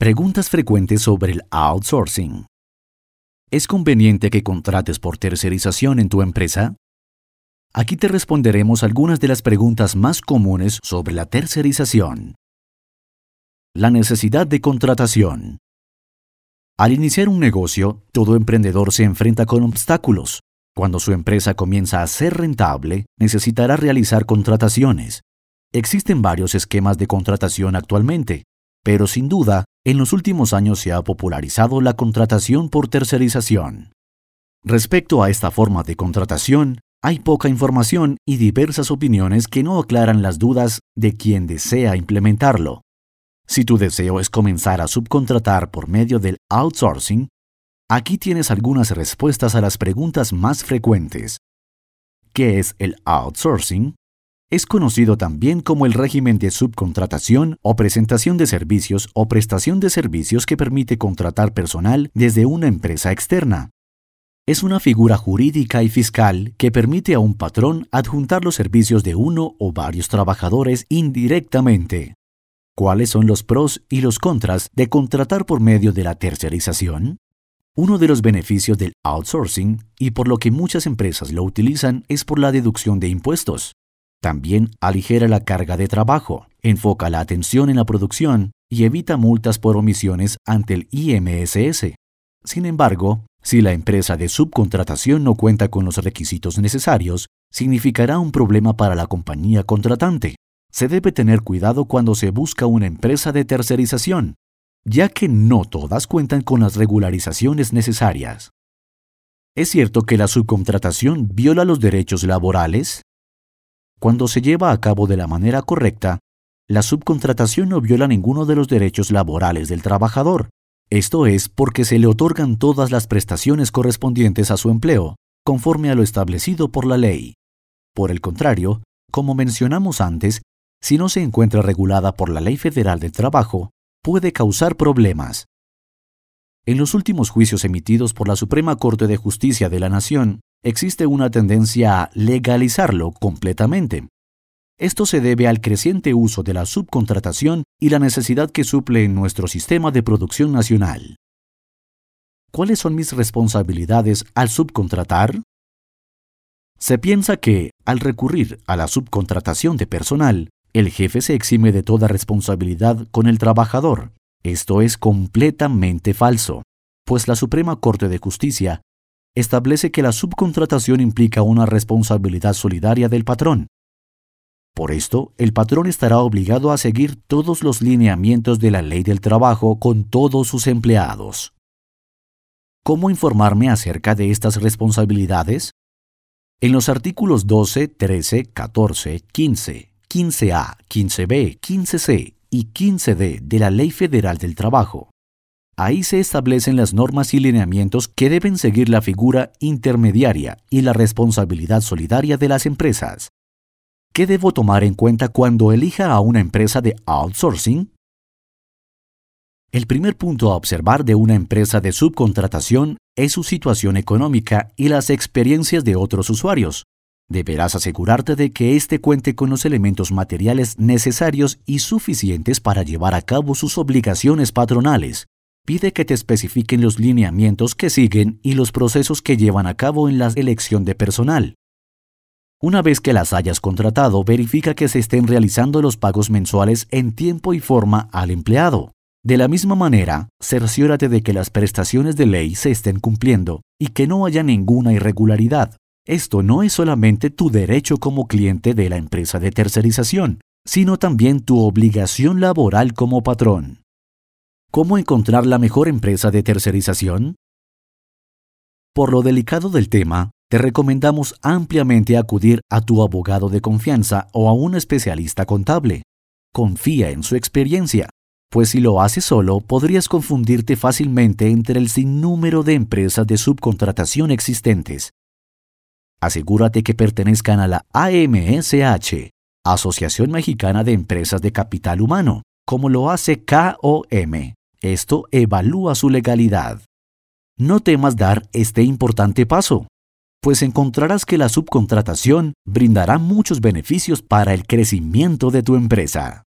Preguntas frecuentes sobre el outsourcing. ¿Es conveniente que contrates por tercerización en tu empresa? Aquí te responderemos algunas de las preguntas más comunes sobre la tercerización. La necesidad de contratación. Al iniciar un negocio, todo emprendedor se enfrenta con obstáculos. Cuando su empresa comienza a ser rentable, necesitará realizar contrataciones. Existen varios esquemas de contratación actualmente, pero sin duda, en los últimos años se ha popularizado la contratación por tercerización. Respecto a esta forma de contratación, hay poca información y diversas opiniones que no aclaran las dudas de quien desea implementarlo. Si tu deseo es comenzar a subcontratar por medio del outsourcing, aquí tienes algunas respuestas a las preguntas más frecuentes. ¿Qué es el outsourcing? Es conocido también como el régimen de subcontratación o presentación de servicios o prestación de servicios que permite contratar personal desde una empresa externa. Es una figura jurídica y fiscal que permite a un patrón adjuntar los servicios de uno o varios trabajadores indirectamente. ¿Cuáles son los pros y los contras de contratar por medio de la tercerización? Uno de los beneficios del outsourcing, y por lo que muchas empresas lo utilizan, es por la deducción de impuestos. También aligera la carga de trabajo, enfoca la atención en la producción y evita multas por omisiones ante el IMSS. Sin embargo, si la empresa de subcontratación no cuenta con los requisitos necesarios, significará un problema para la compañía contratante. Se debe tener cuidado cuando se busca una empresa de tercerización, ya que no todas cuentan con las regularizaciones necesarias. ¿Es cierto que la subcontratación viola los derechos laborales? Cuando se lleva a cabo de la manera correcta, la subcontratación no viola ninguno de los derechos laborales del trabajador. Esto es porque se le otorgan todas las prestaciones correspondientes a su empleo, conforme a lo establecido por la ley. Por el contrario, como mencionamos antes, si no se encuentra regulada por la Ley Federal del Trabajo, puede causar problemas. En los últimos juicios emitidos por la Suprema Corte de Justicia de la Nación, existe una tendencia a legalizarlo completamente. Esto se debe al creciente uso de la subcontratación y la necesidad que suple en nuestro sistema de producción nacional. ¿Cuáles son mis responsabilidades al subcontratar? Se piensa que, al recurrir a la subcontratación de personal, el jefe se exime de toda responsabilidad con el trabajador. Esto es completamente falso, pues la Suprema Corte de Justicia establece que la subcontratación implica una responsabilidad solidaria del patrón. Por esto, el patrón estará obligado a seguir todos los lineamientos de la ley del trabajo con todos sus empleados. ¿Cómo informarme acerca de estas responsabilidades? En los artículos 12, 13, 14, 15, 15A, 15B, 15C y 15D de la Ley Federal del Trabajo, Ahí se establecen las normas y lineamientos que deben seguir la figura intermediaria y la responsabilidad solidaria de las empresas. ¿Qué debo tomar en cuenta cuando elija a una empresa de outsourcing? El primer punto a observar de una empresa de subcontratación es su situación económica y las experiencias de otros usuarios. Deberás asegurarte de que éste cuente con los elementos materiales necesarios y suficientes para llevar a cabo sus obligaciones patronales, pide que te especifiquen los lineamientos que siguen y los procesos que llevan a cabo en la elección de personal. Una vez que las hayas contratado, verifica que se estén realizando los pagos mensuales en tiempo y forma al empleado. De la misma manera, cerciórate de que las prestaciones de ley se estén cumpliendo y que no haya ninguna irregularidad. Esto no es solamente tu derecho como cliente de la empresa de tercerización, sino también tu obligación laboral como patrón. ¿Cómo encontrar la mejor empresa de tercerización? Por lo delicado del tema, te recomendamos ampliamente acudir a tu abogado de confianza o a un especialista contable. Confía en su experiencia, pues si lo haces solo podrías confundirte fácilmente entre el sinnúmero de empresas de subcontratación existentes. Asegúrate que pertenezcan a la AMSH, Asociación Mexicana de Empresas de Capital Humano, como lo hace KOM. Esto evalúa su legalidad. No temas dar este importante paso, pues encontrarás que la subcontratación brindará muchos beneficios para el crecimiento de tu empresa.